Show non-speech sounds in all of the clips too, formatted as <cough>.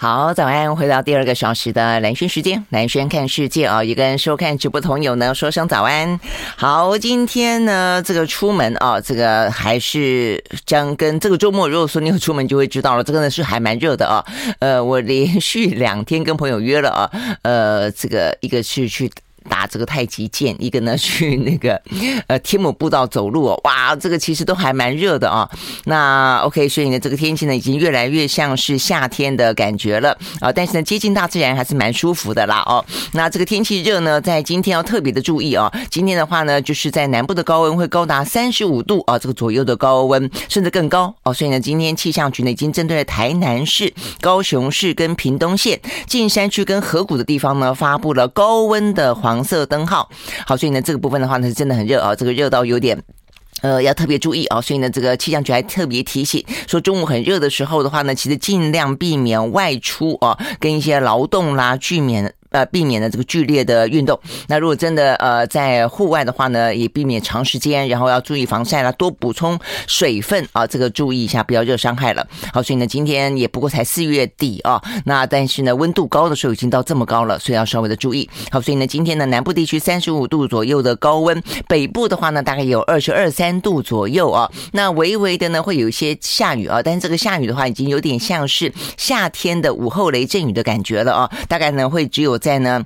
好，早安！回到第二个小时的兰轩时间，兰轩看世界啊，也跟收看直播朋友呢说声早安。好，今天呢，这个出门啊，这个还是将跟这个周末，如果说你有出门，就会知道了，这个呢是还蛮热的啊。呃，我连续两天跟朋友约了啊，呃，这个一个是去。打这个太极剑，一个呢去那个呃天母步道走路哦，哇，这个其实都还蛮热的啊。那 OK，所以呢，这个天气呢已经越来越像是夏天的感觉了啊。但是呢，接近大自然还是蛮舒服的啦哦。那这个天气热呢，在今天要特别的注意啊。今天的话呢，就是在南部的高温会高达三十五度啊，这个左右的高温，甚至更高哦。所以呢，今天气象局呢已经针对了台南市、高雄市跟屏东县、近山区跟河谷的地方呢，发布了高温的黄。黄色灯号，好，所以呢，这个部分的话呢，是真的很热啊，这个热到有点，呃，要特别注意啊，所以呢，这个气象局还特别提醒说，中午很热的时候的话呢，其实尽量避免外出啊，跟一些劳动啦，避免。呃，避免了这个剧烈的运动。那如果真的呃在户外的话呢，也避免长时间，然后要注意防晒啦，多补充水分啊，这个注意一下，不要热伤害了。好，所以呢，今天也不过才四月底啊，那但是呢，温度高的时候已经到这么高了，所以要稍微的注意。好，所以呢，今天呢，南部地区三十五度左右的高温，北部的话呢，大概有二十二三度左右啊。那微微的呢，会有一些下雨啊，但是这个下雨的话，已经有点像是夏天的午后雷阵雨的感觉了啊，大概呢会只有。100%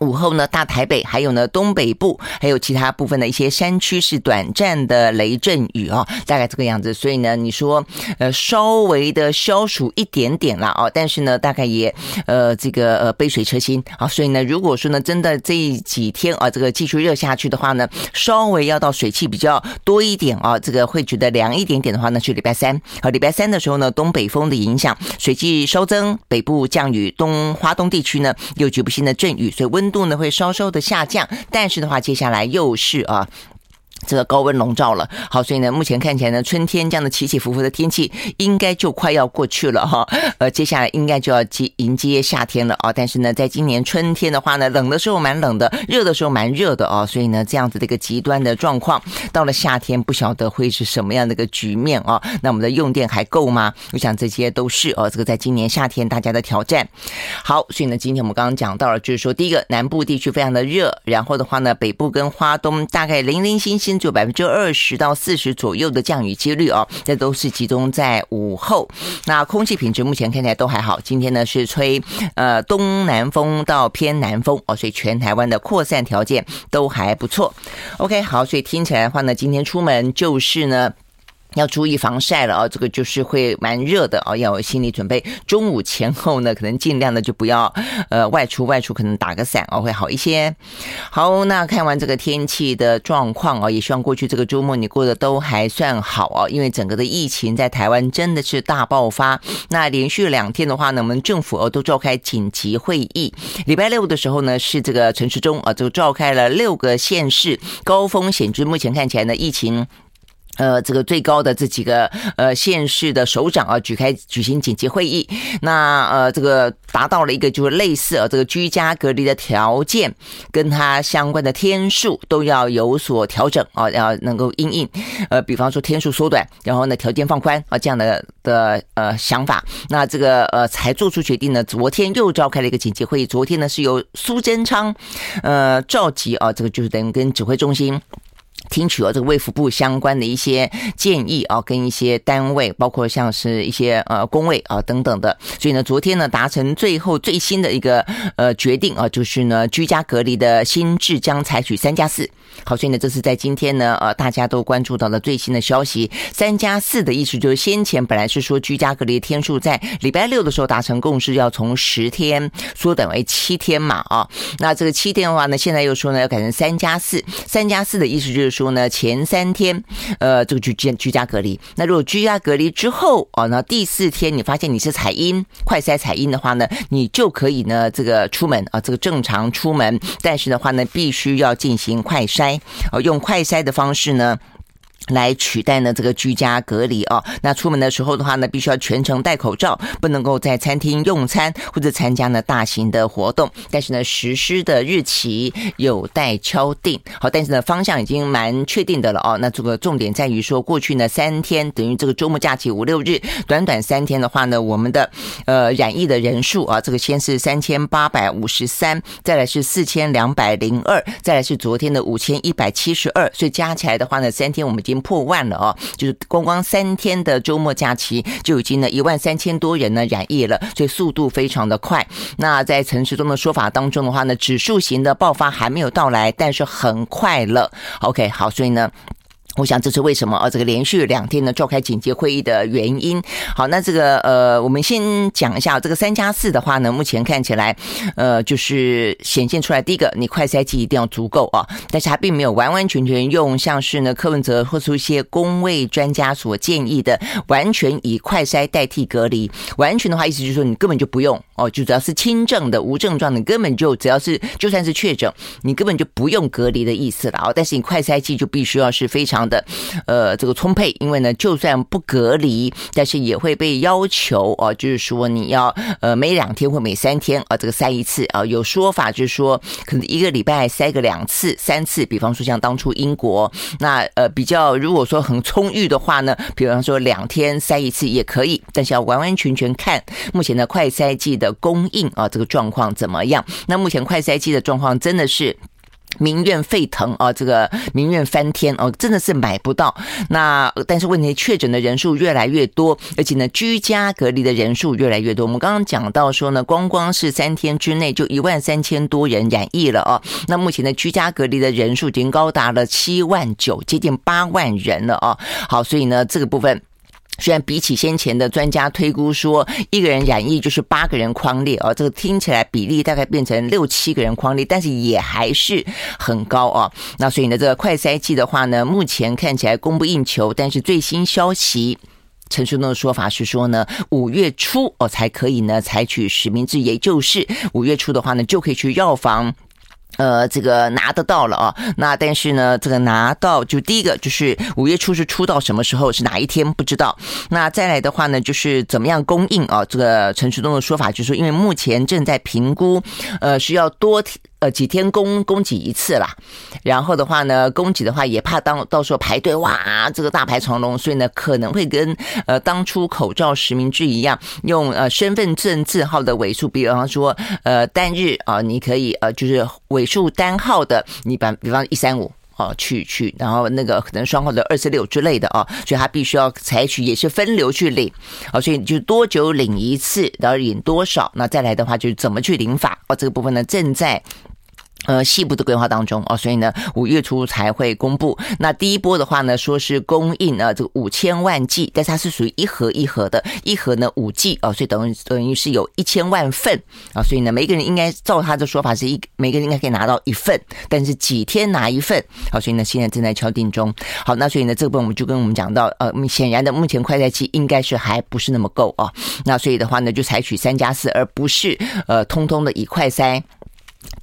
午后呢，大台北还有呢东北部，还有其他部分的一些山区是短暂的雷阵雨啊，大概这个样子。所以呢，你说呃稍微的消暑一点点了啊，但是呢，大概也呃这个呃杯水车薪啊。所以呢，如果说呢真的这几天啊这个继续热下去的话呢，稍微要到水汽比较多一点啊，这个会觉得凉一点点的话呢，去礼拜三好，礼拜三的时候呢，东北风的影响，水汽稍增，北部降雨，东花东地区呢有局部性的阵雨，所以温。温度呢会稍稍的下降，但是的话，接下来又是啊。这个高温笼罩了，好，所以呢，目前看起来呢，春天这样的起起伏伏的天气应该就快要过去了哈，呃，接下来应该就要接迎接夏天了啊。但是呢，在今年春天的话呢，冷的时候蛮冷的，热的时候蛮热的啊，所以呢，这样子的一个极端的状况，到了夏天不晓得会是什么样的一个局面啊。那我们的用电还够吗？我想这些都是哦，这个在今年夏天大家的挑战。好，所以呢，今天我们刚刚讲到了，就是说第一个南部地区非常的热，然后的话呢，北部跟花东大概零零星星。有百分之二十到四十左右的降雨几率哦，这都是集中在午后。那空气品质目前看起来都还好。今天呢是吹呃东南风到偏南风哦，所以全台湾的扩散条件都还不错。OK，好，所以听起来的话呢，今天出门就是呢。要注意防晒了啊，这个就是会蛮热的啊，要有心理准备。中午前后呢，可能尽量的就不要呃外出，外出可能打个伞哦，会好一些。好，那看完这个天气的状况啊，也希望过去这个周末你过得都还算好啊，因为整个的疫情在台湾真的是大爆发。那连续两天的话呢，我们政府哦都召开紧急会议。礼拜六的时候呢，是这个陈时中啊，就召开了六个县市高风险区，目前看起来呢，疫情。呃，这个最高的这几个呃县市的首长啊，举开举行紧急会议，那呃这个达到了一个就是类似啊这个居家隔离的条件，跟它相关的天数都要有所调整啊，要能够应应呃，比方说天数缩短，然后呢条件放宽啊这样的的呃想法，那这个呃才做出决定呢。昨天又召开了一个紧急会议，昨天呢是由苏贞昌呃召集啊，这个就是等于跟指挥中心。听取了这个卫福部相关的一些建议啊，跟一些单位，包括像是一些呃工位啊等等的，所以呢，昨天呢达成最后最新的一个呃决定啊，就是呢居家隔离的新制将采取三加四。好，所以呢这是在今天呢呃大家都关注到的最新的消息。三加四的意思就是先前本来是说居家隔离天数在礼拜六的时候达成共识，要从十天缩短为七天嘛啊，那这个七天的话呢，现在又说呢要改成三加四。三加四的意思就是。说呢，前三天，呃，这个居居居家隔离。那如果居家隔离之后，哦，那第四天你发现你是彩阴，快筛彩阴的话呢，你就可以呢，这个出门啊，这个正常出门。但是的话呢，必须要进行快筛，哦，用快筛的方式呢。来取代呢这个居家隔离哦，那出门的时候的话呢，必须要全程戴口罩，不能够在餐厅用餐或者参加呢大型的活动。但是呢，实施的日期有待敲定。好，但是呢，方向已经蛮确定的了哦。那这个重点在于说，过去呢三天等于这个周末假期五六日，短短三天的话呢，我们的呃染疫的人数啊，这个先是三千八百五十三，再来是四千两百零二，再来是昨天的五千一百七十二，所以加起来的话呢，三天我们已经。破万了哦，就是光光三天的周末假期就已经呢一万三千多人呢染疫了，所以速度非常的快。那在陈时中的说法当中的话呢，指数型的爆发还没有到来，但是很快了。OK，好，所以呢。我想这是为什么啊？这个连续两天呢召开紧急会议的原因。好，那这个呃，我们先讲一下这个三加四的话呢，目前看起来呃，就是显现出来，第一个，你快筛剂一定要足够啊，但是它并没有完完全全用像是呢柯文哲或出一些公卫专家所建议的，完全以快筛代替隔离。完全的话，意思就是说你根本就不用哦，就只要是轻症的、无症状的，你根本就只要是就算是确诊，你根本就不用隔离的意思了啊。但是你快筛剂就必须要是非常。的呃，这个充沛，因为呢，就算不隔离，但是也会被要求哦，就是说你要呃每两天或每三天啊，这个筛一次啊，有说法就是说可能一个礼拜筛个两次、三次，比方说像当初英国那呃比较如果说很充裕的话呢，比方说两天筛一次也可以，但是要完完全全看目前的快筛剂的供应啊，这个状况怎么样？那目前快筛剂的状况真的是。民怨沸腾啊，这个民怨翻天哦，真的是买不到。那但是问题，确诊的人数越来越多，而且呢，居家隔离的人数越来越多。我们刚刚讲到说呢，光光是三天之内就一万三千多人染疫了啊。那目前的居家隔离的人数已经高达了七万九，接近八万人了啊。好，所以呢，这个部分。虽然比起先前的专家推估说一个人染疫就是八个人匡列哦，这个听起来比例大概变成六七个人匡列，但是也还是很高哦。那所以呢，这个快筛剂的话呢，目前看起来供不应求，但是最新消息，陈时中的说法是说呢，五月初哦才可以呢采取实名制，也就是五月初的话呢就可以去药房。呃，这个拿得到了啊，那但是呢，这个拿到就第一个就是五月初是出到什么时候，是哪一天不知道。那再来的话呢，就是怎么样供应啊？这个陈时东的说法就是说，因为目前正在评估，呃，需要多。呃，几天供供给一次啦，然后的话呢，供给的话也怕当到时候排队哇，这个大排长龙，所以呢可能会跟呃当初口罩实名制一样，用呃身份证字号的尾数，比方说呃单日啊，你可以呃就是尾数单号的，你把比方一三五哦去去，然后那个可能双号的二十六之类的啊，所以他必须要采取也是分流去领啊，所以就多久领一次，然后领多少，那再来的话就怎么去领法啊，这个部分呢正在。呃，细部的规划当中哦，所以呢，五月初才会公布。那第一波的话呢，说是供应呃这个五千万剂，但是它是属于一盒一盒的，一盒呢五剂哦，所以等于等于是有一千万份啊，所以呢，每个人应该照他的说法是一，每个人应该可以拿到一份，但是几天拿一份？好，所以呢，现在正在敲定中。好，那所以呢，这部分我们就跟我们讲到，呃，显然的，目前快筛剂应该是还不是那么够啊。那所以的话呢，就采取三加四，而不是呃，通通的以快筛。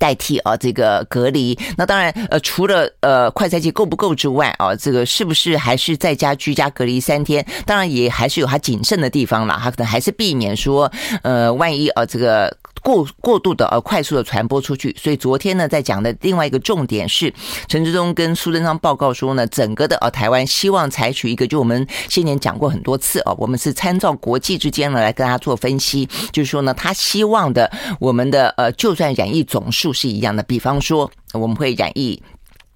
代替啊，这个隔离。那当然，呃，除了呃快筛剂够不够之外啊，这个是不是还是在家居家隔离三天？当然也还是有它谨慎的地方了，它可能还是避免说，呃，万一啊这个。过过度的呃快速的传播出去，所以昨天呢在讲的另外一个重点是，陈志忠跟苏贞昌报告说呢，整个的呃台湾希望采取一个，就我们先前讲过很多次哦，我们是参照国际之间呢来跟他做分析，就是说呢，他希望的我们的呃就算染疫总数是一样的，比方说我们会染疫。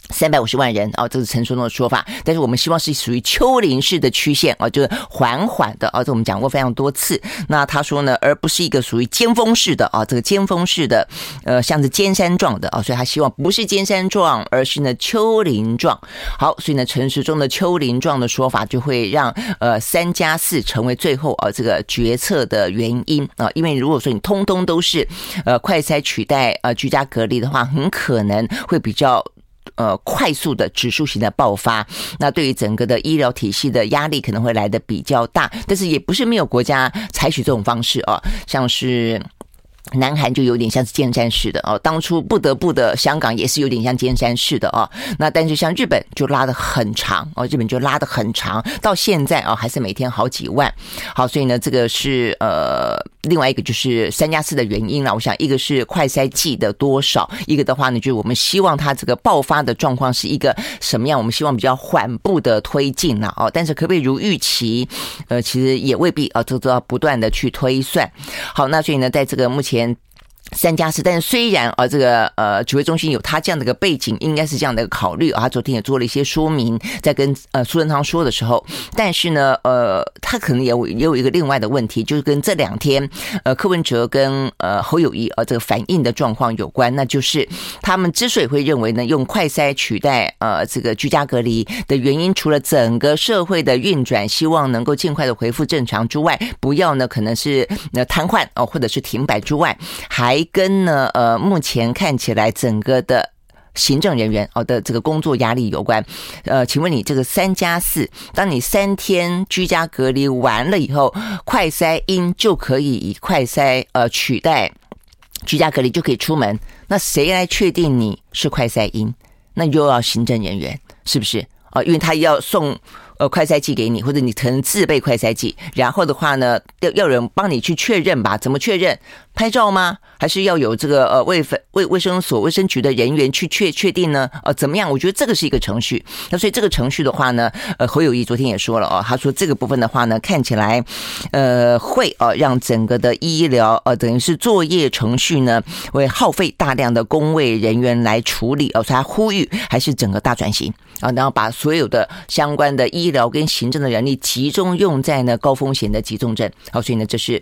三百五十万人啊，这是陈时中的说法。但是我们希望是属于丘陵式的曲线啊，就是缓缓的啊，这我们讲过非常多次。那他说呢，而不是一个属于尖峰式的啊，这个尖峰式的，呃，像是尖山状的啊，所以他希望不是尖山状，而是呢丘陵状。好，所以呢，陈时中的丘陵状的说法就会让呃三加四成为最后啊这个决策的原因啊，因为如果说你通通都是呃快筛取代呃居家隔离的话，很可能会比较。呃，快速的指数型的爆发，那对于整个的医疗体系的压力可能会来的比较大，但是也不是没有国家采取这种方式啊，像是南韩就有点像是尖山式的哦，当初不得不的香港也是有点像尖山式的哦。那但是像日本就拉得很长哦，日本就拉得很长，到现在啊还是每天好几万。好，所以呢，这个是呃另外一个就是三加四的原因了。我想一个是快筛剂的多少，一个的话呢，就是我们希望它这个爆发的状况是一个什么样？我们希望比较缓步的推进了哦。但是可不可以如预期？呃，其实也未必啊，这都要不断的去推算。好，那所以呢，在这个目前。前三加四，但是虽然啊，这个呃指挥中心有他这样的一个背景，应该是这样的一个考虑啊。他昨天也做了一些说明，在跟呃苏贞昌说的时候，但是呢，呃，他可能也有也有一个另外的问题，就是跟这两天呃柯文哲跟呃侯友谊呃这个反应的状况有关，那就是他们之所以会认为呢，用快筛取代呃这个居家隔离的原因，除了整个社会的运转希望能够尽快的恢复正常之外，不要呢可能是那瘫痪哦或者是停摆之外，还跟呢，呃，目前看起来整个的行政人员哦的这个工作压力有关。呃，请问你这个三加四，当你三天居家隔离完了以后，快筛阴就可以以快筛呃取代居家隔离就可以出门，那谁来确定你是快筛阴？那又要行政人员是不是？哦，因为他要送。呃，快筛剂给你，或者你可能自备快筛剂，然后的话呢，要要人帮你去确认吧？怎么确认？拍照吗？还是要有这个呃卫卫卫生所卫生局的人员去确确定呢？呃，怎么样？我觉得这个是一个程序。那所以这个程序的话呢，呃，侯友谊昨天也说了哦，他说这个部分的话呢，看起来呃会呃让整个的医疗呃等于是作业程序呢会耗费大量的工位人员来处理哦，所以他呼吁还是整个大转型啊，然后把所有的相关的医疗跟行政的人力集中用在呢高风险的集中症，好，所以呢这是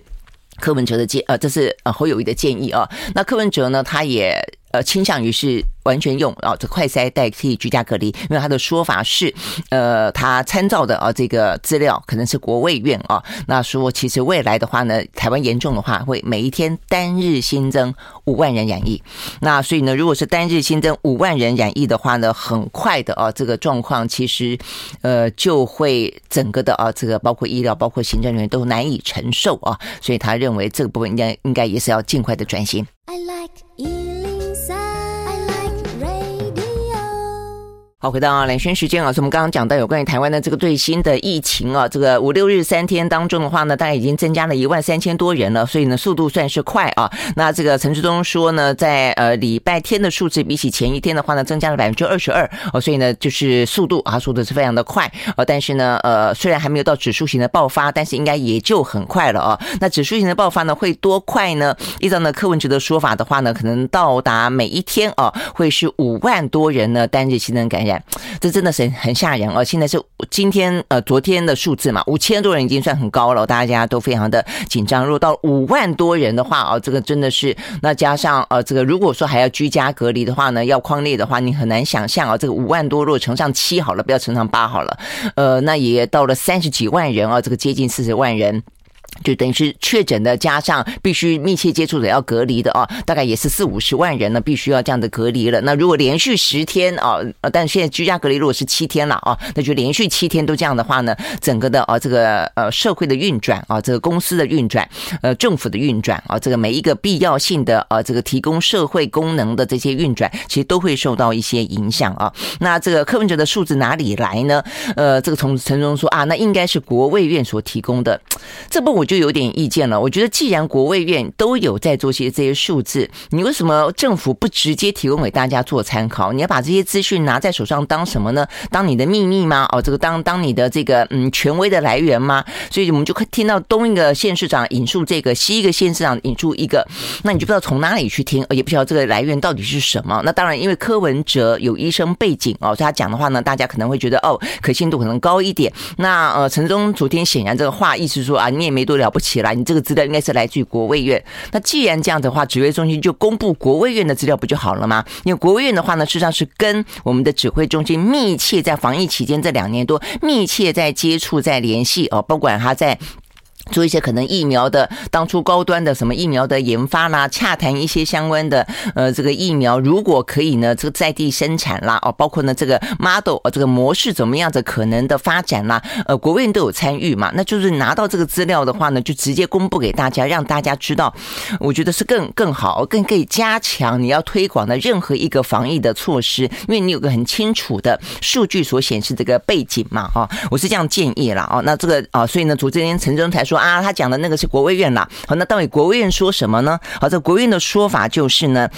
柯文哲的建，呃，这是呃侯友谊的建议啊。那柯文哲呢，他也呃倾向于是。完全用啊，这快筛代替居家隔离，因为他的说法是，呃，他参照的啊这个资料可能是国卫院啊，那说其实未来的话呢，台湾严重的话会每一天单日新增五万人染疫，那所以呢，如果是单日新增五万人染疫的话呢，很快的啊这个状况其实呃就会整个的啊这个包括医疗包括行政人员都难以承受啊，所以他认为这个部分应该应该也是要尽快的转型。I like 好，回到兰萱时间啊，所以我们刚刚讲到有关于台湾的这个最新的疫情啊，这个五六日三天当中的话呢，大概已经增加了一万三千多人了，所以呢，速度算是快啊。那这个陈时中说呢，在呃礼拜天的数字比起前一天的话呢，增加了百分之二十二哦，所以呢，就是速度啊，速度是非常的快啊，但是呢，呃，虽然还没有到指数型的爆发，但是应该也就很快了啊。那指数型的爆发呢，会多快呢？依照呢柯文哲的说法的话呢，可能到达每一天啊，会是五万多人呢单日新增感染。这真的是很吓人哦！现在是今天呃昨天的数字嘛，五千多人已经算很高了，大家都非常的紧张。如果到五万多人的话哦，这个真的是那加上呃这个如果说还要居家隔离的话呢，要框列的话，你很难想象啊，这个五万多如果乘上七好了，不要乘上八好了，呃，那也到了三十几万人啊，这个接近四十万人。就等于是确诊的，加上必须密切接触者要隔离的啊，大概也是四五十万人呢，必须要这样的隔离了。那如果连续十天啊，呃，但现在居家隔离如果是七天了啊，那就连续七天都这样的话呢，整个的啊这个呃社会的运转啊，这个公司的运转，呃政府的运转啊，这个每一个必要性的啊这个提供社会功能的这些运转，其实都会受到一些影响啊。那这个柯文哲的数字哪里来呢？呃，这个从陈忠说啊，那应该是国卫院所提供的，这不我。就有点意见了。我觉得，既然国卫院都有在做些这些数字，你为什么政府不直接提供给大家做参考？你要把这些资讯拿在手上当什么呢？当你的秘密吗？哦，这个当当你的这个嗯权威的来源吗？所以我们就可听到东一个县市长引述这个，西一个县市长引述一个，那你就不知道从哪里去听，也不知道这个来源到底是什么。那当然，因为柯文哲有医生背景哦，所以他讲的话呢，大家可能会觉得哦，可信度可能高一点。那呃，陈忠昨天显然这个话意思说啊，你也没多。了不起了，你这个资料应该是来自于国卫院。那既然这样的话，指挥中心就公布国卫院的资料不就好了吗？因为国卫院的话呢，事实上是跟我们的指挥中心密切在防疫期间这两年多密切在接触、在联系哦，不管他在。做一些可能疫苗的当初高端的什么疫苗的研发啦，洽谈一些相关的呃这个疫苗，如果可以呢，这个在地生产啦，哦，包括呢这个 model 这个模式怎么样子可能的发展啦，呃，国务院都有参与嘛，那就是拿到这个资料的话呢，就直接公布给大家，让大家知道，我觉得是更更好，更可以加强你要推广的任何一个防疫的措施，因为你有个很清楚的数据所显示这个背景嘛，哈，我是这样建议啦。哦，那这个啊，所以呢，主持人陈忠才说。啊，他讲的那个是国务院啦。好，那到底国务院说什么呢？好，这国务院的说法就是呢，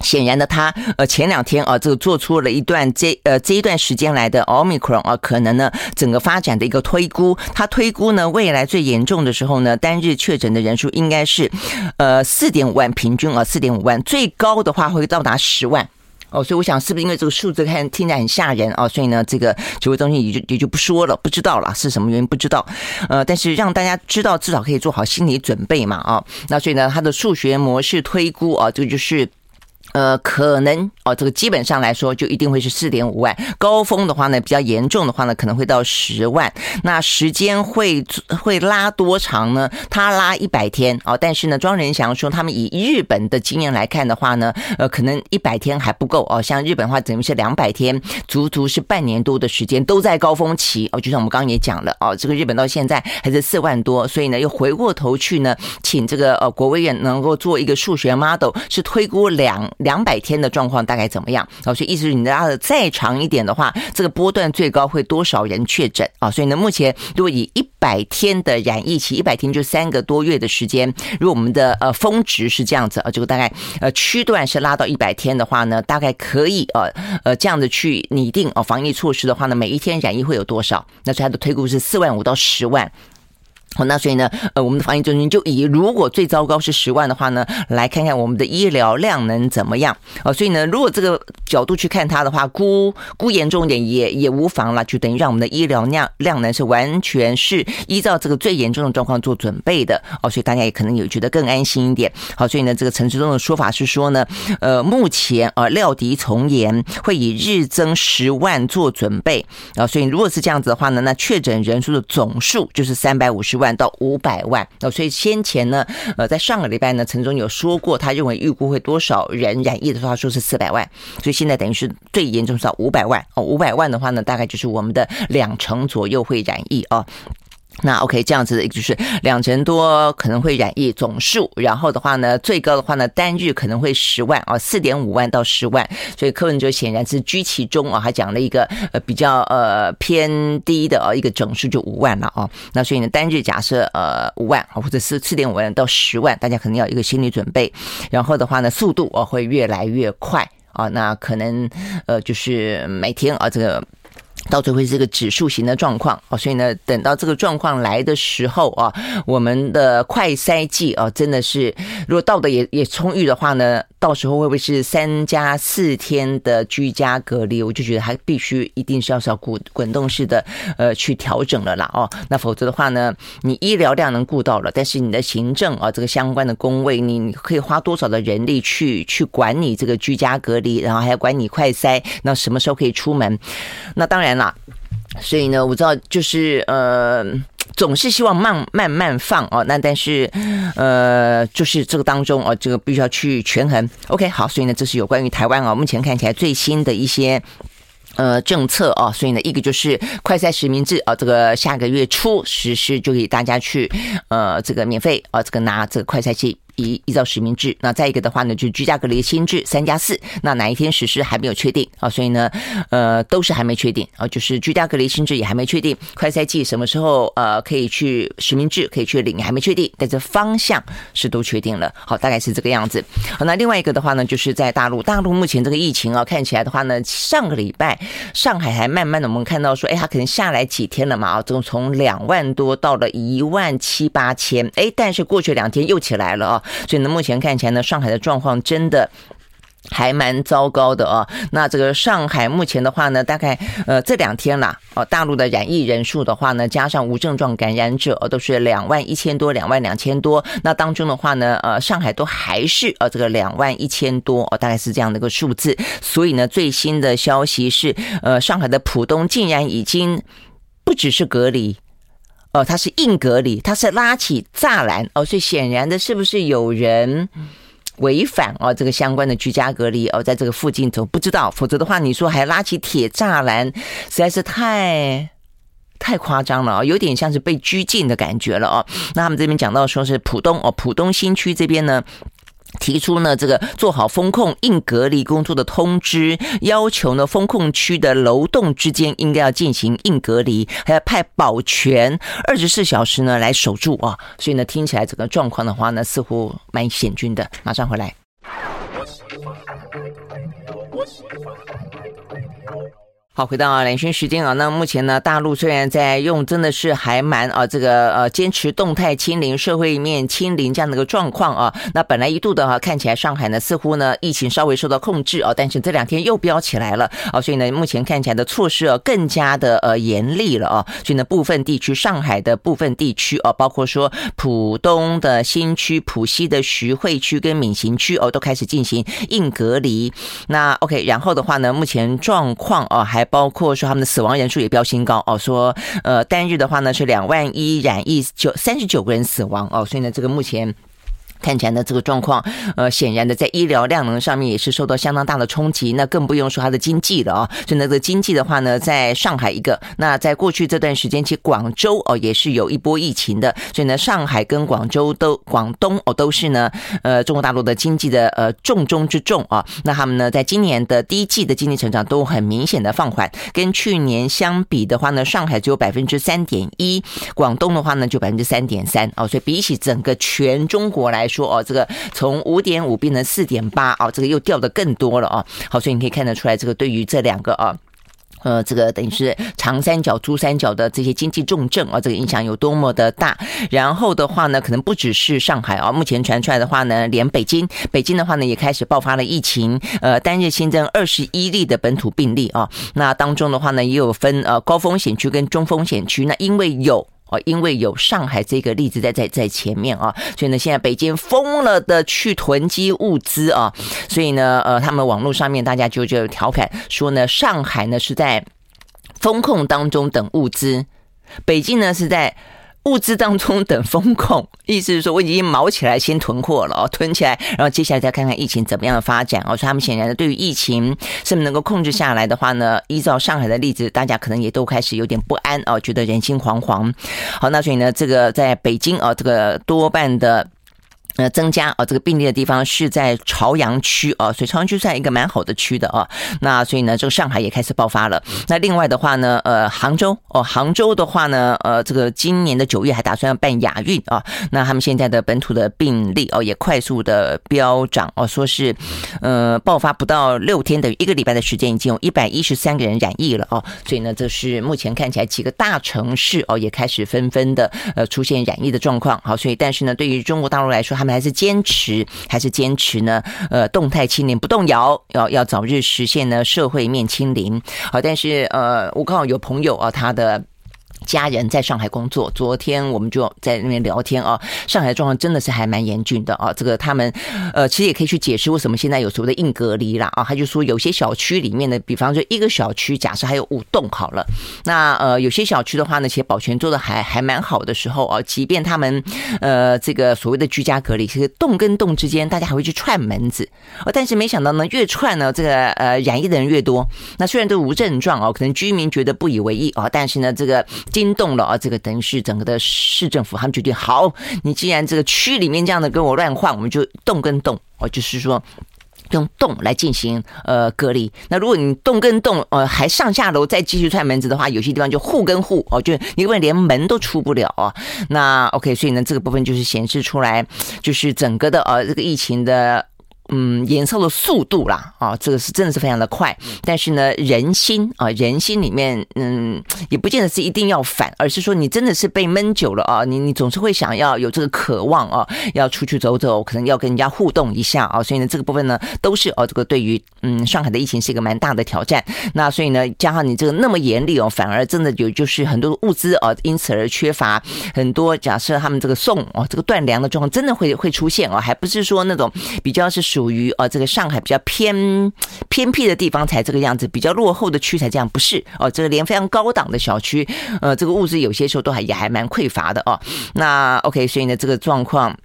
显然的，他呃前两天啊，这个做出了一段这呃这一段时间来的奥密克戎啊，可能呢整个发展的一个推估。他推估呢，未来最严重的时候呢，单日确诊的人数应该是呃四点五万平均啊，四点五万，最高的话会到达十万。哦，所以我想是不是因为这个数字看听起来很吓人啊？所以呢，这个指挥中心也就也就不说了，不知道了是什么原因不知道。呃，但是让大家知道，至少可以做好心理准备嘛啊。那所以呢，它的数学模式推估啊，这个就是。呃，可能哦，这个基本上来说就一定会是四点五万，高峰的话呢，比较严重的话呢，可能会到十万。那时间会会拉多长呢？他拉一百天哦，但是呢，庄仁祥说他们以日本的经验来看的话呢，呃，可能一百天还不够哦。像日本的话，等于是两百天，足足是半年多的时间都在高峰期哦。就像我们刚刚也讲了哦，这个日本到现在还是四万多，所以呢，又回过头去呢，请这个呃国卫院能够做一个数学 model，是推估两。两百天的状况大概怎么样？啊，所以意思是你拉的再长一点的话，这个波段最高会多少人确诊啊？所以呢，目前如果以一百天的染疫期，一百天就三个多月的时间，如果我们的呃峰值是这样子啊，这个大概呃区段是拉到一百天的话呢，大概可以呃呃这样子去拟定哦防疫措施的话呢，每一天染疫会有多少？那所以它的推估是四万五到十万。好，那所以呢，呃，我们的防疫中心就以如果最糟糕是十万的话呢，来看看我们的医疗量能怎么样。哦，所以呢，如果这个角度去看它的话，估估严重一点也也无妨了，就等于让我们的医疗量量能是完全是依照这个最严重的状况做准备的。哦，所以大家也可能有觉得更安心一点。好，所以呢，这个陈时中的说法是说呢，呃，目前啊料敌从严，会以日增十万做准备。啊，所以如果是这样子的话呢，那确诊人数的总数就是三百五十万。到五百万哦，所以先前呢，呃，在上个礼拜呢，陈总有说过，他认为预估会多少人染疫的话，说是四百万，所以现在等于是最严重是到五百万哦，五百万的话呢，大概就是我们的两成左右会染疫哦。那 OK，这样子的就是两成多可能会染疫总数，然后的话呢，最高的话呢，单日可能会十万啊，四点五万到十万，所以柯文哲显然是居其中啊，还讲了一个呃比较呃偏低的啊一个整数就五万了啊，那所以呢，单日假设呃五万啊，或者是四点五万到十万，大家可能要一个心理准备，然后的话呢，速度啊会越来越快啊，那可能呃就是每天啊这个。到最后是这个指数型的状况哦，所以呢，等到这个状况来的时候啊，我们的快筛剂啊，真的是如果到的也也充裕的话呢，到时候会不会是三加四天的居家隔离？我就觉得还必须一定是要是要滚滚动式的呃去调整了啦哦，那否则的话呢，你医疗量能顾到了，但是你的行政啊这个相关的工位，你可以花多少的人力去去管你这个居家隔离，然后还要管你快筛，那什么时候可以出门？那当然。啦，所以呢，我知道就是呃，总是希望慢慢慢放哦。那但是呃，就是这个当中哦，这个必须要去权衡。OK，好，所以呢，这是有关于台湾啊，目前看起来最新的一些呃政策啊。所以呢，一个就是快筛实名制啊，这个下个月初实施，就给大家去呃这个免费啊，这个拿这个快筛剂。依依照实名制，那再一个的话呢，就是居家隔离新制三加四，那哪一天实施还没有确定。啊，所以呢，呃，都是还没确定。啊，就是居家隔离新制也还没确定，快筛剂什么时候呃可以去实名制可以去领还没确定，但这方向是都确定了，好，大概是这个样子。好，那另外一个的话呢，就是在大陆，大陆目前这个疫情啊，看起来的话呢，上个礼拜上海还慢慢的我们看到说，哎，它可能下来几天了嘛，啊，从从两万多到了一万七八千，哎，但是过去两天又起来了啊。所以呢，目前看起来呢，上海的状况真的还蛮糟糕的哦。那这个上海目前的话呢，大概呃这两天啦，哦，大陆的染疫人数的话呢，加上无症状感染者都是两万一千多，两万两千多。那当中的话呢，呃，上海都还是呃这个两万一千多哦，大概是这样的一个数字。所以呢，最新的消息是，呃，上海的浦东竟然已经不只是隔离。哦，它是硬隔离，它是拉起栅栏哦，所以显然的，是不是有人违反哦这个相关的居家隔离哦，在这个附近走，不知道，否则的话，你说还拉起铁栅栏，实在是太太夸张了哦，有点像是被拘禁的感觉了哦。那他们这边讲到说是浦东哦，浦东新区这边呢。提出呢，这个做好风控硬隔离工作的通知，要求呢，风控区的楼栋之间应该要进行硬隔离，还要派保全二十四小时呢来守住啊。所以呢，听起来整个状况的话呢，似乎蛮险峻的。马上回来。好，回到连线时间啊，那目前呢，大陆虽然在用，真的是还蛮啊，这个呃，坚持动态清零、社会面清零这样的一个状况啊。那本来一度的话，看起来上海呢，似乎呢，疫情稍微受到控制啊，但是这两天又飙起来了啊，所以呢，目前看起来的措施啊，更加的呃严厉了啊。所以呢，部分地区，上海的部分地区啊，包括说浦东的新区、浦西的徐汇区跟闵行区哦，都开始进行硬隔离。那 OK，然后的话呢，目前状况啊还。包括说他们的死亡人数也飙新高哦，说呃单日的话呢是两万一染疫九三十九个人死亡哦，所以呢这个目前。看起来呢，这个状况，呃，显然的在医疗量能上面也是受到相当大的冲击。那更不用说它的经济了啊。所以那个经济的话呢，在上海一个，那在过去这段时间，其实广州哦也是有一波疫情的。所以呢，上海跟广州都广东哦都是呢，呃，中国大陆的经济的呃重中之重啊。那他们呢，在今年的第一季的经济成长都很明显的放缓，跟去年相比的话呢，上海只有百分之三点一，广东的话呢就百分之三点三哦。所以比起整个全中国来说，说哦，这个从五点五变成四点八哦，这个又掉的更多了哦。好，所以你可以看得出来，这个对于这两个啊。呃，这个等于是长三角、珠三角的这些经济重镇啊，这个影响有多么的大。然后的话呢，可能不只是上海啊，目前传出来的话呢，连北京，北京的话呢也开始爆发了疫情，呃，单日新增二十一例的本土病例啊。那当中的话呢，也有分呃高风险区跟中风险区。那因为有。哦，因为有上海这个例子在在在前面啊，所以呢，现在北京疯了的去囤积物资啊，所以呢，呃，他们网络上面大家就就调侃说呢，上海呢是在风控当中等物资，北京呢是在。物资当中等风控，意思是说我已经卯起来先囤货了哦，囤起来，然后接下来再看看疫情怎么样的发展哦。所以他们显然的对于疫情是不是能够控制下来的话呢，依照上海的例子，大家可能也都开始有点不安哦，觉得人心惶惶。好，那所以呢，这个在北京啊，这个多半的。呃，增加啊，这个病例的地方是在朝阳区啊，所以朝阳区算一个蛮好的区的啊。那所以呢，这个上海也开始爆发了。那另外的话呢，呃，杭州哦，杭州的话呢，呃，这个今年的九月还打算要办亚运啊。那他们现在的本土的病例哦，也快速的飙涨哦，说是呃，爆发不到六天的一个礼拜的时间，已经有一百一十三个人染疫了哦。所以呢，这是目前看起来几个大城市哦，也开始纷纷的呃出现染疫的状况。好，所以但是呢，对于中国大陆来说，它我们还是坚持，还是坚持呢？呃，动态清零不动摇，要要早日实现呢社会面清零。好，但是呃，我刚好有朋友啊，他的。家人在上海工作，昨天我们就在那边聊天啊。上海状况真的是还蛮严峻的啊。这个他们呃，其实也可以去解释为什么现在有所谓的硬隔离啦啊。他就说有些小区里面的，比方说一个小区，假设还有五栋好了，那呃有些小区的话呢，其实保全做的还还蛮好的时候啊，即便他们呃这个所谓的居家隔离，其实栋跟栋之间大家还会去串门子，呃但是没想到呢，越串呢，这个呃染疫的人越多。那虽然都无症状哦，可能居民觉得不以为意啊，但是呢这个。惊动了啊！这个等于是整个的市政府，他们决定好，你既然这个区里面这样的跟我乱换，我们就栋跟栋哦，就是说用栋来进行呃隔离。那如果你栋跟栋呃还上下楼再继续串门子的话，有些地方就户跟户哦，就你根本连门都出不了啊。那 OK，所以呢这个部分就是显示出来，就是整个的呃这个疫情的。嗯，延烧的速度啦，啊，这个是真的是非常的快。但是呢，人心啊，人心里面，嗯，也不见得是一定要反，而是说你真的是被闷久了啊，你你总是会想要有这个渴望啊，要出去走走，可能要跟人家互动一下啊。所以呢，这个部分呢，都是哦，这个对于嗯上海的疫情是一个蛮大的挑战。那所以呢，加上你这个那么严厉哦，反而真的有就是很多物资啊，因此而缺乏。很多假设他们这个送哦，这个断粮的状况真的会会出现哦，还不是说那种比较是属属于呃这个上海比较偏偏僻的地方才这个样子，比较落后的区才这样，不是哦，这个连非常高档的小区，呃，这个物质有些时候都还也还蛮匮乏的哦。那 OK，所以呢，这个状况。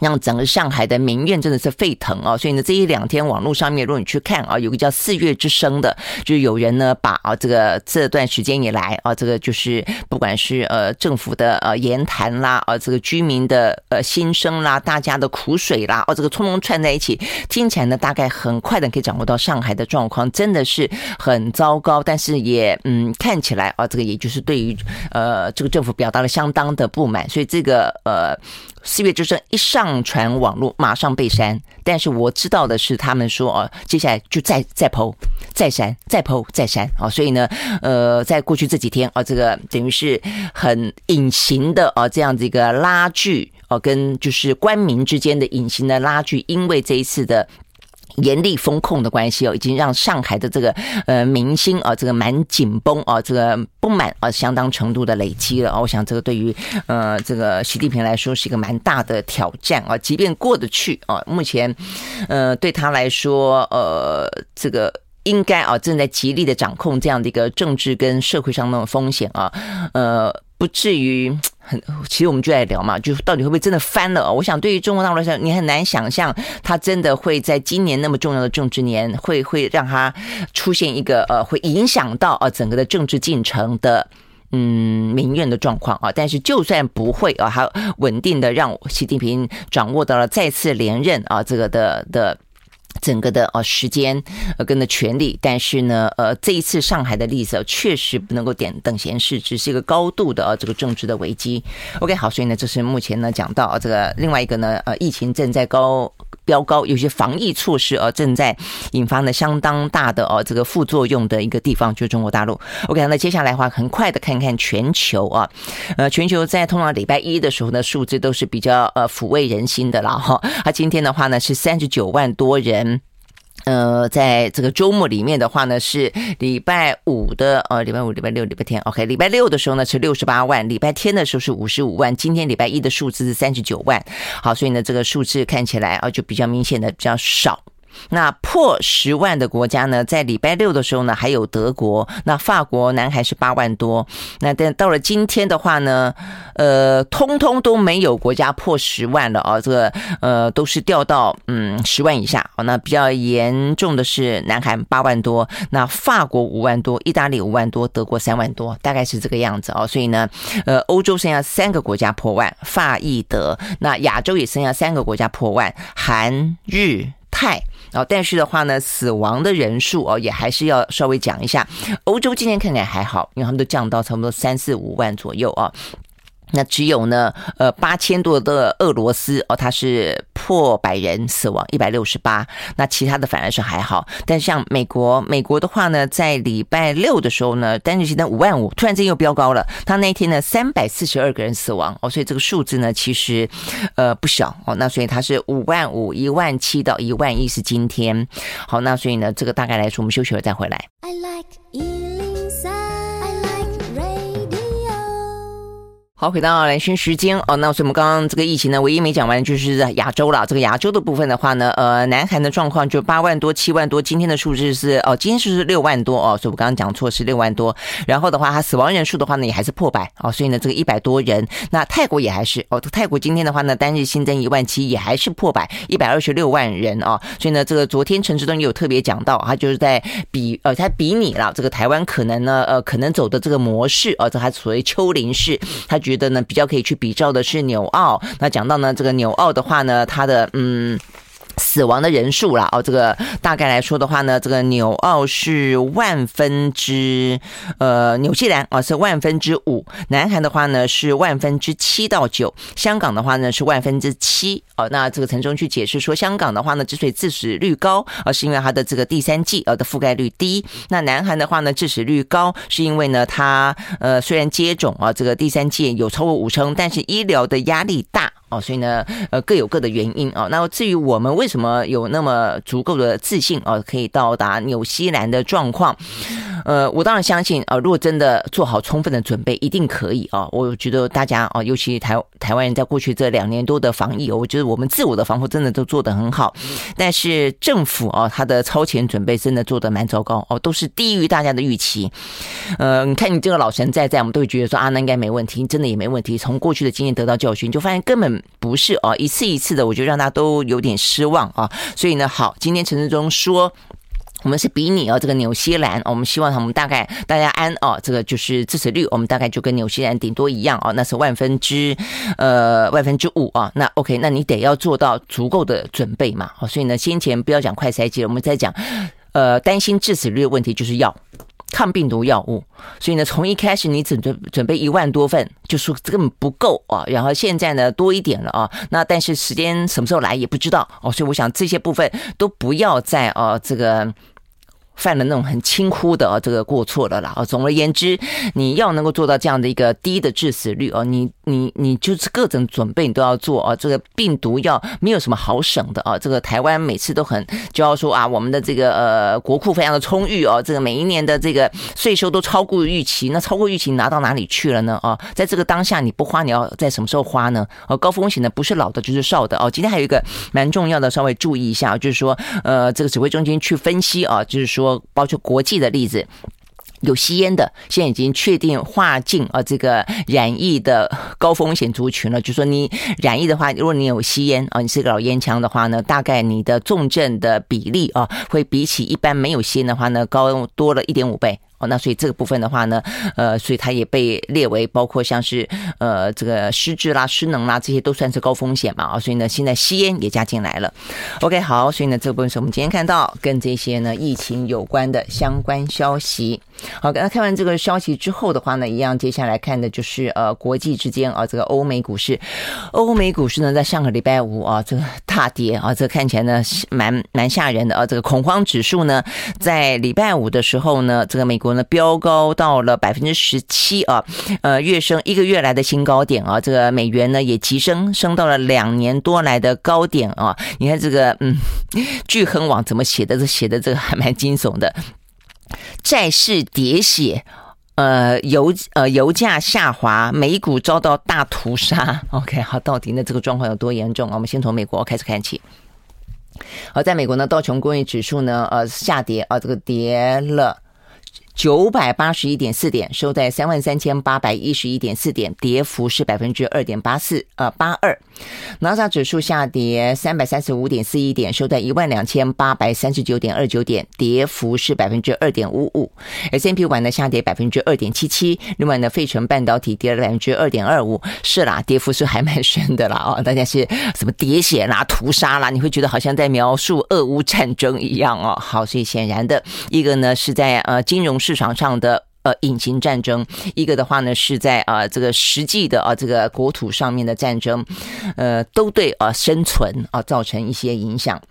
让整个上海的民怨真的是沸腾啊！所以呢，这一两天网络上面，如果你去看啊，有个叫“四月之声”的，就是有人呢把啊这个这段时间以来啊，这个就是不管是呃政府的呃言谈啦，啊这个居民的呃心声啦，大家的苦水啦，哦这个通通串在一起，听起来呢大概很快的可以掌握到上海的状况，真的是很糟糕。但是也嗯看起来啊，这个也就是对于呃这个政府表达了相当的不满，所以这个呃。四月之声一上传网络，马上被删。但是我知道的是，他们说哦，接下来就再再剖再删，再剖再删啊。所以呢，呃，在过去这几天啊，这个等于是很隐形的啊，这样子一个拉锯哦，跟就是官民之间的隐形的拉锯，因为这一次的。严厉风控的关系哦，已经让上海的这个呃民心啊，这个蛮紧绷啊，这个不满啊，相当程度的累积了啊。我想这个对于呃这个习近平来说是一个蛮大的挑战啊。即便过得去啊，目前呃对他来说呃这个应该啊正在极力的掌控这样的一个政治跟社会上的风险啊，呃不至于。很，其实我们就在聊嘛，就到底会不会真的翻了？我想，对于中国大陆来说，你很难想象，他真的会在今年那么重要的政治年，会会让他出现一个呃，会影响到啊整个的政治进程的嗯民怨的状况啊。但是，就算不会啊，还稳定的让习近平掌握到了再次连任啊这个的的。整个的呃时间呃跟的权利，但是呢呃这一次上海的例子确实不能够点等闲视，只是一个高度的呃这个政治的危机。OK 好，所以呢这是目前呢讲到这个另外一个呢呃疫情正在高飙高，有些防疫措施啊正在引发呢相当大的啊这个副作用的一个地方就是中国大陆。OK 那接下来的话很快的看看全球啊，呃全球在通常礼拜一的时候呢数字都是比较呃抚慰人心的了哈，那今天的话呢是三十九万多人。呃，在这个周末里面的话呢，是礼拜五的，呃，礼拜五、礼拜六、礼拜天，OK，礼拜六的时候呢是六十八万，礼拜天的时候是五十五万，今天礼拜一的数字是三十九万，好，所以呢，这个数字看起来啊，就比较明显的比较少。那破十万的国家呢，在礼拜六的时候呢，还有德国，那法国、南韩是八万多。那但到了今天的话呢，呃，通通都没有国家破十万了啊，这个呃都是掉到嗯十万以下。那比较严重的是南韩八万多，那法国五万多，意大利五万多，德国三万多，大概是这个样子哦。所以呢，呃，欧洲剩下三个国家破万，法、意、德。那亚洲也剩下三个国家破万，韩、日、泰。哦，但是的话呢，死亡的人数哦，也还是要稍微讲一下。欧洲今天看看还好，因为他们都降到差不多三四五万左右啊。那只有呢，呃，八千多的俄罗斯哦，它是破百人死亡，一百六十八。那其他的反而是还好。但像美国，美国的话呢，在礼拜六的时候呢，单日新增五万五，突然间又飙高了。他那一天呢，三百四十二个人死亡哦，所以这个数字呢，其实呃不小哦。那所以它是五万五、一万七到一万一是今天。好，那所以呢，这个大概来说，我们休息了再回来。I like 好，回到兰萱时间哦。那所以我们刚刚这个疫情呢，唯一没讲完就是亚洲了。这个亚洲的部分的话呢，呃，南韩的状况就八万多、七万多。今天的数字是哦，今天是六万多哦。所以我刚刚讲错是六万多。然后的话，它死亡人数的话呢，也还是破百哦。所以呢，这个一百多人。那泰国也还是哦，泰国今天的话呢，单日新增一万七，也还是破百，一百二十六万人哦。所以呢，这个昨天陈志东也有特别讲到，他就是在比呃，他比拟了这个台湾可能呢，呃，可能走的这个模式哦，这还所谓丘陵式，他觉觉得呢比较可以去比较的是纽澳，那讲到呢这个纽澳的话呢，它的嗯。死亡的人数啦，哦，这个大概来说的话呢，这个纽澳是万分之，呃，纽西兰啊是万分之五，南韩的话呢是万分之七到九，香港的话呢是万分之七。哦，那这个陈中去解释说，香港的话呢，之所以致死率高，而是因为它的这个第三剂呃的覆盖率低。那南韩的话呢，致死率高，是因为呢它呃虽然接种啊这个第三剂有超过五成，但是医疗的压力大。哦，所以呢，呃，各有各的原因啊。那至于我们为什么有那么足够的自信啊，可以到达纽西兰的状况，呃，我当然相信啊，如果真的做好充分的准备，一定可以啊。我觉得大家啊，尤其台台湾人在过去这两年多的防疫，我觉得我们自我的防护真的都做得很好。但是政府啊，他的超前准备真的做得蛮糟糕哦，都是低于大家的预期。呃，你看你这个老神在在，我们都会觉得说啊，那应该没问题，真的也没问题。从过去的经验得到教训，就发现根本不是啊，一次一次的，我觉得让大家都有点失望啊。所以呢，好，今天陈时中说。我们是比拟哦，这个纽西兰，我们希望他们大概大家安哦，这个就是致死率，我们大概就跟纽西兰顶多一样哦，那是万分之呃万分之五啊。那 OK，那你得要做到足够的准备嘛。好，所以呢，先前不要讲快筛剂了，我们再讲呃担心致死率的问题，就是药抗病毒药物。所以呢，从一开始你准准准备一万多份，就说根本不够啊。然后现在呢多一点了啊。那但是时间什么时候来也不知道哦。所以我想这些部分都不要再啊这个。犯了那种很轻忽的啊，这个过错了啦啊。总而言之，你要能够做到这样的一个低的致死率哦，你你你就是各种准备你都要做啊。这个病毒药没有什么好省的啊。这个台湾每次都很就要说啊，我们的这个呃国库非常的充裕哦，这个每一年的这个税收都超过预期，那超过预期拿到哪里去了呢？啊，在这个当下你不花，你要在什么时候花呢？哦，高风险的不是老的就是少的哦。今天还有一个蛮重要的，稍微注意一下，就是说呃，这个指挥中心去分析啊，就是说。包括国际的例子，有吸烟的，现在已经确定划进啊这个染疫的高风险族群了。就说你染疫的话，如果你有吸烟啊，你是个老烟枪的话呢，大概你的重症的比例啊，会比起一般没有吸烟的话呢，高多了一点五倍。哦，那所以这个部分的话呢，呃，所以它也被列为包括像是呃这个失智啦、失能啦，这些都算是高风险嘛啊，所以呢，现在吸烟也加进来了。OK，好，所以呢，这部分是我们今天看到跟这些呢疫情有关的相关消息。好，那看完这个消息之后的话呢，一样接下来看的就是呃国际之间啊，这个欧美股市，欧美股市呢在上个礼拜五啊这个大跌啊，这看起来呢蛮蛮吓人的啊，这个恐慌指数呢在礼拜五的时候呢，这个美国。呢，飙高到了百分之十七啊，呃，跃升一个月来的新高点啊，这个美元呢也急升，升到了两年多来的高点啊。你看这个，嗯，<laughs> 巨亨网怎么写的？这写的这个还蛮惊悚的，债市喋血，呃，油呃油价下滑，美股遭到大屠杀。<laughs> OK，好，到底那这个状况有多严重啊？我们先从美国开始看起。好，在美国呢，道琼工业指数呢，呃，下跌啊，这个跌了。九百八十一点四点，收在三万三千八百一十一点四点，跌幅是百分之二点八四，呃，八二。纳斯达克指数下跌三百三十五点四一点，收在一万两千八百三十九点二九点，跌幅是百分之二点五五。S&P 五呢下跌百分之二点七七，另外呢，费城半导体跌了百分之二点二五，是啦，跌幅是还蛮深的啦啊、哦！大家是什么喋血啦、屠杀啦，你会觉得好像在描述俄乌战争一样哦。好，所以显然的一个呢是在呃金融。市市场上的呃隐形战争，一个的话呢是在啊、呃、这个实际的啊这个国土上面的战争，呃都对啊生存啊造成一些影响。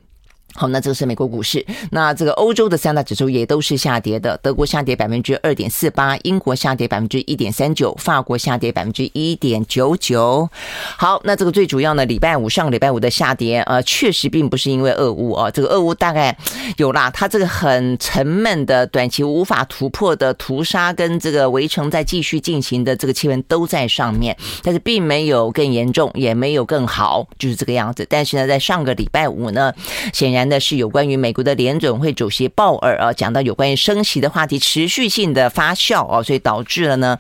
好，那这个是美国股市。那这个欧洲的三大指数也都是下跌的。德国下跌百分之二点四八，英国下跌百分之一点三九，法国下跌百分之一点九九。好，那这个最主要呢，礼拜五上个礼拜五的下跌，呃，确实并不是因为俄乌啊，这个俄乌大概有啦，它这个很沉闷的、短期无法突破的屠杀跟这个围城在继续进行的这个气氛都在上面，但是并没有更严重，也没有更好，就是这个样子。但是呢，在上个礼拜五呢，显然。那是有关于美国的联准会主席鲍尔啊，讲到有关于升息的话题持续性的发酵啊，所以导致了呢。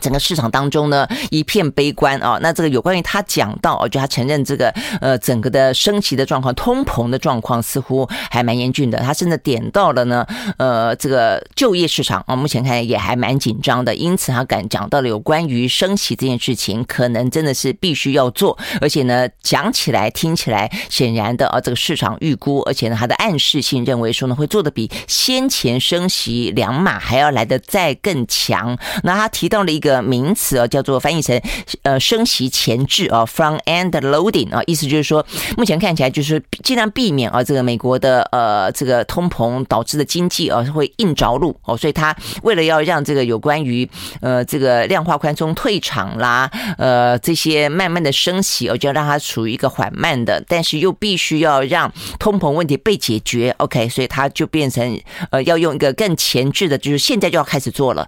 整个市场当中呢，一片悲观啊。那这个有关于他讲到啊，就他承认这个呃，整个的升息的状况、通膨的状况似乎还蛮严峻的。他甚至点到了呢，呃，这个就业市场啊，目前看来也还蛮紧张的。因此他敢讲到了有关于升息这件事情，可能真的是必须要做。而且呢，讲起来听起来显然的啊，这个市场预估，而且呢，他的暗示性认为说呢，会做的比先前升息两码还要来的再更强。那他提到了一个。个名词啊，叫做翻译成呃升息前置啊，front end loading 啊，意思就是说，目前看起来就是尽量避免啊，这个美国的呃这个通膨导致的经济啊会硬着陆哦，所以他为了要让这个有关于呃这个量化宽松退场啦，呃这些慢慢的升息，我就要让它处于一个缓慢的，但是又必须要让通膨问题被解决，OK，所以它就变成呃要用一个更前置的，就是现在就要开始做了，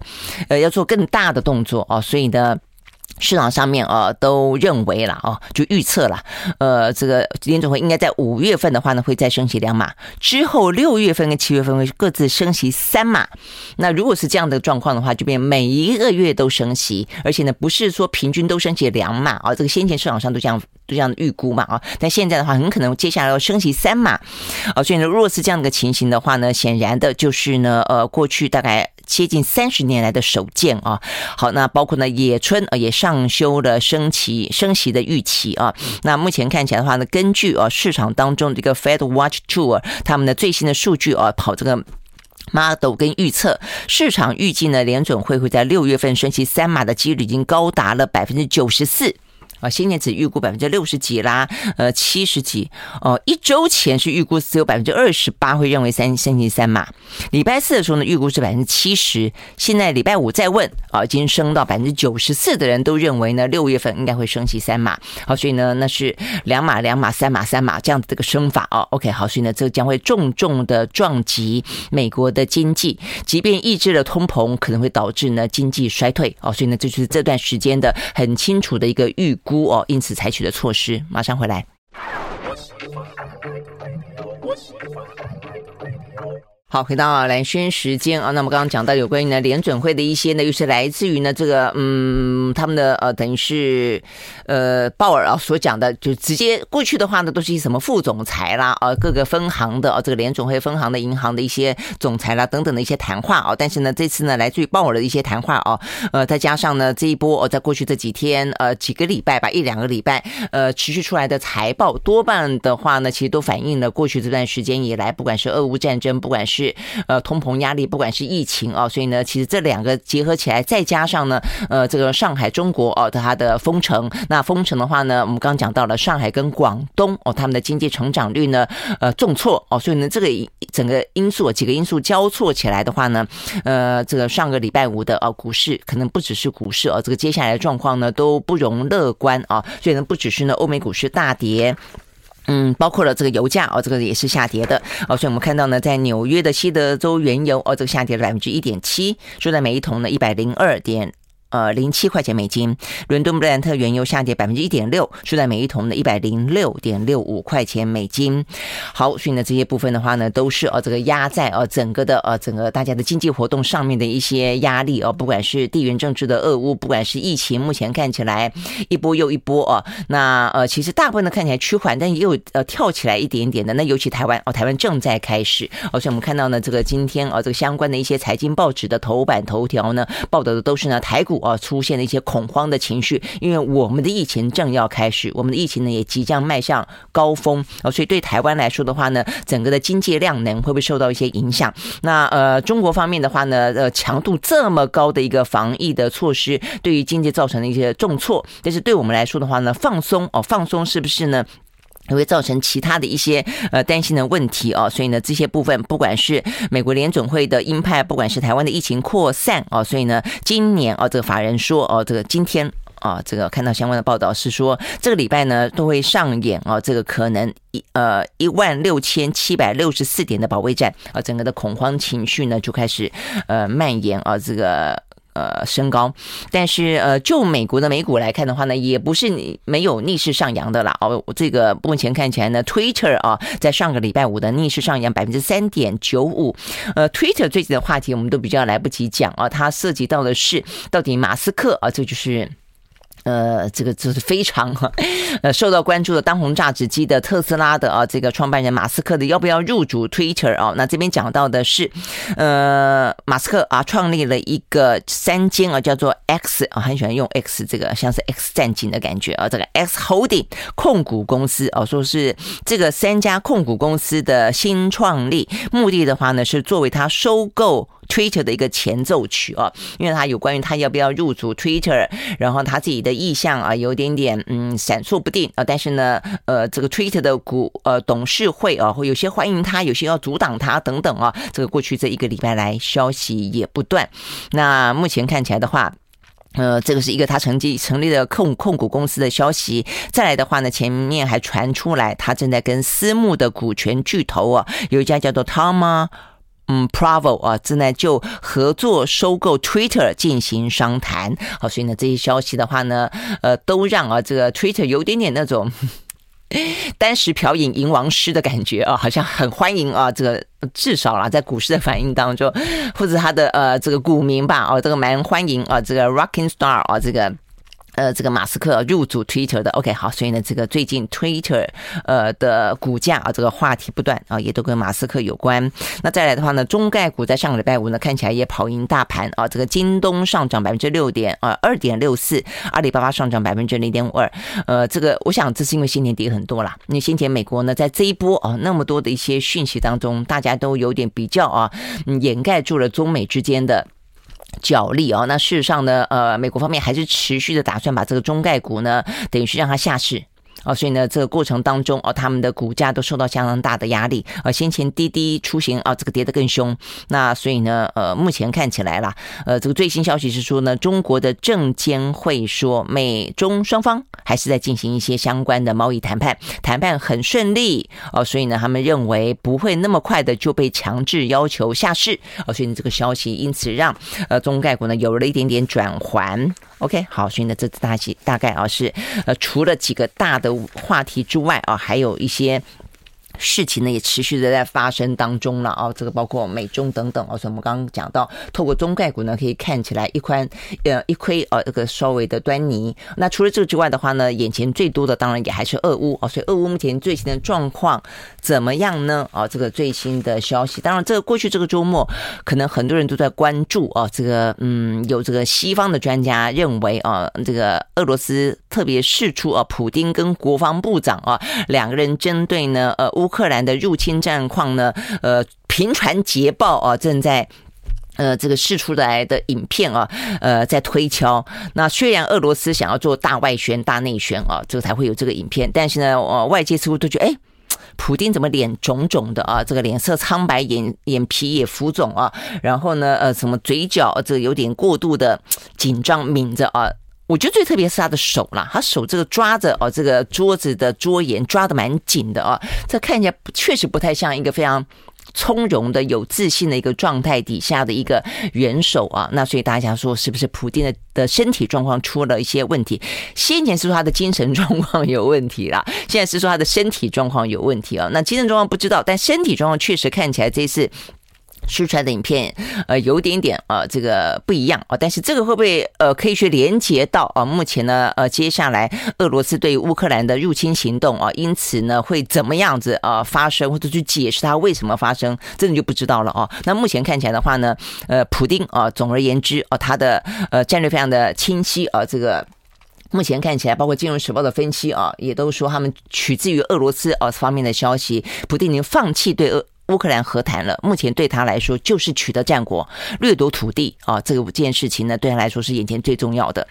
呃要做更大的动作。说哦，所以呢。市场上面啊都认为了哦，就预测了，呃，这个联总会应该在五月份的话呢会再升息两码，之后六月份跟七月份会各自升息三码。那如果是这样的状况的话，就变每一个月都升息，而且呢不是说平均都升息两码啊，这个先前市场上都这样这样的预估嘛啊，但现在的话很可能接下来要升息三码啊，所以呢，如果是这样的个情形的话呢，显然的就是呢，呃，过去大概。接近三十年来的首见啊，好，那包括呢，野村啊也上修了升息升息的预期啊。那目前看起来的话呢，根据啊市场当中的一个 Fed Watch Tool 他们的最新的数据啊，跑这个 model 跟预测，市场预计呢联准会会在六月份升息三码的几率已经高达了百分之九十四。啊，先前只预估百分之六十几啦，呃，七十几哦。一周前是预估只有百分之二十八会认为三升息三码。礼拜四的时候呢，预估是百分之七十。现在礼拜五再问啊，已经升到百分之九十四的人都认为呢，六月份应该会升息三码。好，所以呢，那是两码两码三码三码这样子这个升法哦。OK，好，所以呢，这将会重重的撞击美国的经济，即便抑制了通膨，可能会导致呢经济衰退哦。所以呢，这就是这段时间的很清楚的一个预估哦，因此采取的措施，马上回来。好，回到蓝轩时间啊，那么刚刚讲到有关于呢联准会的一些呢，又是来自于呢这个嗯他们的呃等于是呃鲍尔啊所讲的，就直接过去的话呢都是一些什么副总裁啦啊各个分行的啊这个联准会分行的银行的一些总裁啦等等的一些谈话啊，但是呢这次呢来自于鲍尔的一些谈话啊，呃再加上呢这一波哦在过去这几天呃几个礼拜吧一两个礼拜呃持续出来的财报多半的话呢其实都反映了过去这段时间以来不管是俄乌战争不管是是呃通膨压力，不管是疫情啊，所以呢，其实这两个结合起来，再加上呢，呃，这个上海中国哦，它的封城，那封城的话呢，我们刚讲到了上海跟广东哦，他们的经济成长率呢，呃，重挫哦，所以呢，这个整个因素几个因素交错起来的话呢，呃，这个上个礼拜五的哦股市可能不只是股市哦，这个接下来的状况呢都不容乐观啊，所以呢，不只是呢欧美股市大跌。嗯，包括了这个油价哦，这个也是下跌的哦，所以我们看到呢，在纽约的西德州原油哦，这个下跌了百分之一点七，收在每一桶呢一百零二点。呃，零七块钱美金，伦敦布兰特原油下跌百分之一点六，收在每一桶的一百零六点六五块钱美金。好，所以呢，这些部分的话呢，都是呃这个压在呃整个的呃整个大家的经济活动上面的一些压力哦，不管是地缘政治的俄乌，不管是疫情，目前看起来一波又一波哦。那呃，其实大部分的看起来趋缓，但也有呃跳起来一点点的。那尤其台湾哦，台湾正在开始。而且我们看到呢，这个今天啊，这个相关的一些财经报纸的头版头条呢，报道的都是呢台股。啊，出现了一些恐慌的情绪，因为我们的疫情正要开始，我们的疫情呢也即将迈向高峰啊，所以对台湾来说的话呢，整个的经济量能会不会受到一些影响？那呃，中国方面的话呢，呃，强度这么高的一个防疫的措施，对于经济造成了一些重挫，但是对我们来说的话呢，放松哦，放松是不是呢？也会造成其他的一些呃担心的问题哦，所以呢，这些部分不管是美国联准会的鹰派，不管是台湾的疫情扩散哦，所以呢，今年哦，这个法人说哦，这个今天啊，这个看到相关的报道是说，这个礼拜呢都会上演哦，这个可能一呃一万六千七百六十四点的保卫战啊，整个的恐慌情绪呢就开始呃蔓延啊，这个。呃，升高，但是呃，就美国的美股来看的话呢，也不是没有逆势上扬的啦。哦，这个目前看起来呢，Twitter 啊，在上个礼拜五的逆势上扬百分之三点九五。呃，Twitter 最近的话题我们都比较来不及讲啊，它涉及到的是到底马斯克啊，这就是。呃，这个就是非常 <laughs> 呃受到关注的当红炸子鸡的特斯拉的啊，这个创办人马斯克的要不要入主 Twitter 啊？那这边讲到的是，呃，马斯克啊创立了一个三间啊叫做 X 啊，很喜欢用 X 这个像是 X 战警的感觉啊，这个 X Holding 控股公司啊，说是这个三家控股公司的新创立，目的的话呢是作为他收购。Twitter 的一个前奏曲啊，因为他有关于他要不要入主 Twitter，然后他自己的意向啊，有点点嗯闪烁不定啊。但是呢，呃，这个 Twitter 的股呃董事会啊，会有些欢迎他，有些要阻挡他等等啊。这个过去这一个礼拜来消息也不断。那目前看起来的话。呃，这个是一个他成绩成立的控控股公司的消息。再来的话呢，前面还传出来，他正在跟私募的股权巨头啊，有一家叫做 Thoma 嗯 Bravo 啊，正在就合作收购 Twitter 进行商谈。好，所以呢，这些消息的话呢，呃，都让啊这个 Twitter 有点点那种。<laughs> 单食瓢饮银王师的感觉啊，好像很欢迎啊，这个至少啦，在股市的反应当中，或者他的呃这个股民吧，哦，这个蛮欢迎啊，这个 Rocking Star 啊，这个。呃，这个马斯克入主 Twitter 的，OK，好，所以呢，这个最近 Twitter 呃的股价啊，这个话题不断啊，也都跟马斯克有关。那再来的话呢，中概股在上个礼拜五呢，看起来也跑赢大盘啊，这个京东上涨百分之六点啊二点六四，阿里巴巴上涨百分之零点五二。呃，这个我想这是因为先前跌很多啦，因为先前美国呢在这一波啊那么多的一些讯息当中，大家都有点比较啊，掩盖住了中美之间的。角力啊，那事实上呢，呃，美国方面还是持续的打算把这个中概股呢，等于是让它下市。哦，所以呢，这个过程当中哦，他们的股价都受到相当大的压力。呃，先前滴滴出行啊，这个跌得更凶。那所以呢，呃，目前看起来啦，呃，这个最新消息是说呢，中国的证监会说，美中双方还是在进行一些相关的贸易谈判，谈判很顺利。哦，所以呢，他们认为不会那么快的就被强制要求下市。哦，所以呢，这个消息因此让呃中概股呢有了一点点转圜。OK，好，所以呢，这次大概大概啊是呃除了几个大的话题之外啊，还有一些。事情呢也持续的在发生当中了啊，这个包括美中等等啊，所以我们刚刚讲到，透过中概股呢可以看起来一宽呃一窥啊这个稍微的端倪。那除了这个之外的话呢，眼前最多的当然也还是俄乌啊，所以俄乌目前最新的状况怎么样呢？啊，这个最新的消息，当然这个过去这个周末可能很多人都在关注啊，这个嗯有这个西方的专家认为啊，这个俄罗斯特别释出啊，普丁跟国防部长啊两个人针对呢呃乌。乌克兰的入侵战况呢？呃，频传捷报啊，正在呃这个释出来的影片啊，呃，在推敲。那虽然俄罗斯想要做大外宣、大内宣啊，这个才会有这个影片，但是呢，呃，外界似乎都觉得，哎，普丁怎么脸肿肿的啊？这个脸色苍白，眼眼皮也浮肿啊，然后呢，呃，什么嘴角这个有点过度的紧张抿着啊。我觉得最特别是他的手啦，他手这个抓着哦，这个桌子的桌沿抓得蛮紧的啊，这看起来确实不太像一个非常从容的、有自信的一个状态底下的一个元首啊。那所以大家说，是不是普丁的的身体状况出了一些问题？先前是说他的精神状况有问题啦，<laughs> 现在是说他的身体状况有问题啊。那精神状况不知道，但身体状况确实看起来这次。输出来的影片，呃，有点点呃，这个不一样啊。但是这个会不会呃，可以去连接到啊？目前呢，呃，接下来俄罗斯对乌克兰的入侵行动啊，因此呢，会怎么样子啊发生，或者去解释它为什么发生，这你就不知道了啊。那目前看起来的话呢，呃，普丁啊，总而言之啊，他的呃战略非常的清晰啊。这个目前看起来，包括《金融时报》的分析啊，也都说他们取自于俄罗斯啊方面的消息，普丁已经放弃对俄。乌克兰和谈了，目前对他来说就是取得战果、掠夺土地啊，这个五件事情呢，对他来说是眼前最重要的。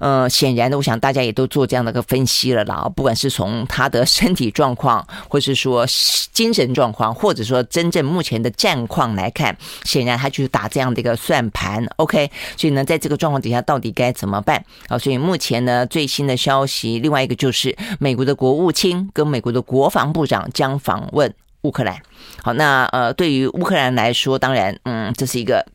呃，显然的，我想大家也都做这样的一个分析了啦。不管是从他的身体状况，或是说精神状况，或者说真正目前的战况来看，显然他就是打这样的一个算盘。OK，所以呢，在这个状况底下，到底该怎么办啊？所以目前呢，最新的消息，另外一个就是美国的国务卿跟美国的国防部长将访问。乌克兰，好，那呃，对于乌克兰来说，当然，嗯，这是一个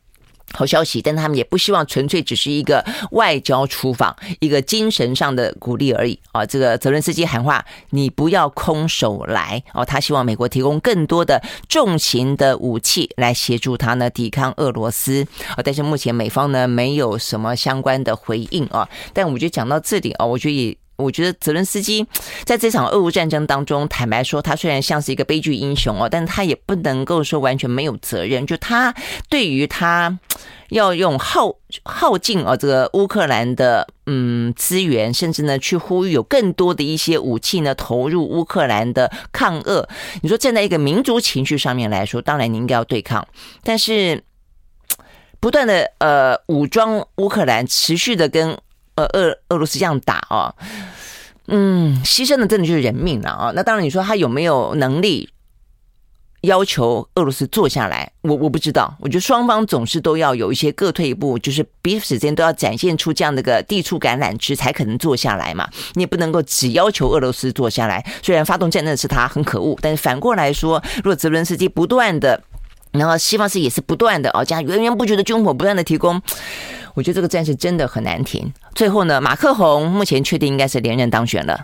好消息，但他们也不希望纯粹只是一个外交出访，一个精神上的鼓励而已啊。这个泽伦斯基喊话，你不要空手来哦，他希望美国提供更多的重型的武器来协助他呢抵抗俄罗斯啊。但是目前美方呢没有什么相关的回应啊。但我觉得讲到这里啊，我觉得也。我觉得泽伦斯基 <tsk> 在这场俄乌战争当中，坦白说，他虽然像是一个悲剧英雄哦，但他也不能够说完全没有责任。就他对于他 <tsk> 要用耗耗尽啊这个乌克兰的嗯资源，甚至呢去呼吁有更多的一些武器呢投入乌克兰的抗俄。你说站在一个民族情绪上面来说，当然你应该要对抗，但是 <tsk> 不断的呃武装乌克兰，持续的跟呃俄俄罗斯这样打啊，嗯，牺牲的真的就是人命了啊。那当然，你说他有没有能力？要求俄罗斯坐下来，我我不知道。我觉得双方总是都要有一些各退一步，就是彼此之间都要展现出这样的个递出橄榄枝，才可能坐下来嘛。你也不能够只要求俄罗斯坐下来。虽然发动战争的是他很可恶，但是反过来说，如果泽伦斯基不断的，然后西方是也是不断的哦，这样源源不绝的军火不断的提供，我觉得这个战事真的很难停。最后呢，马克宏目前确定应该是连任当选了。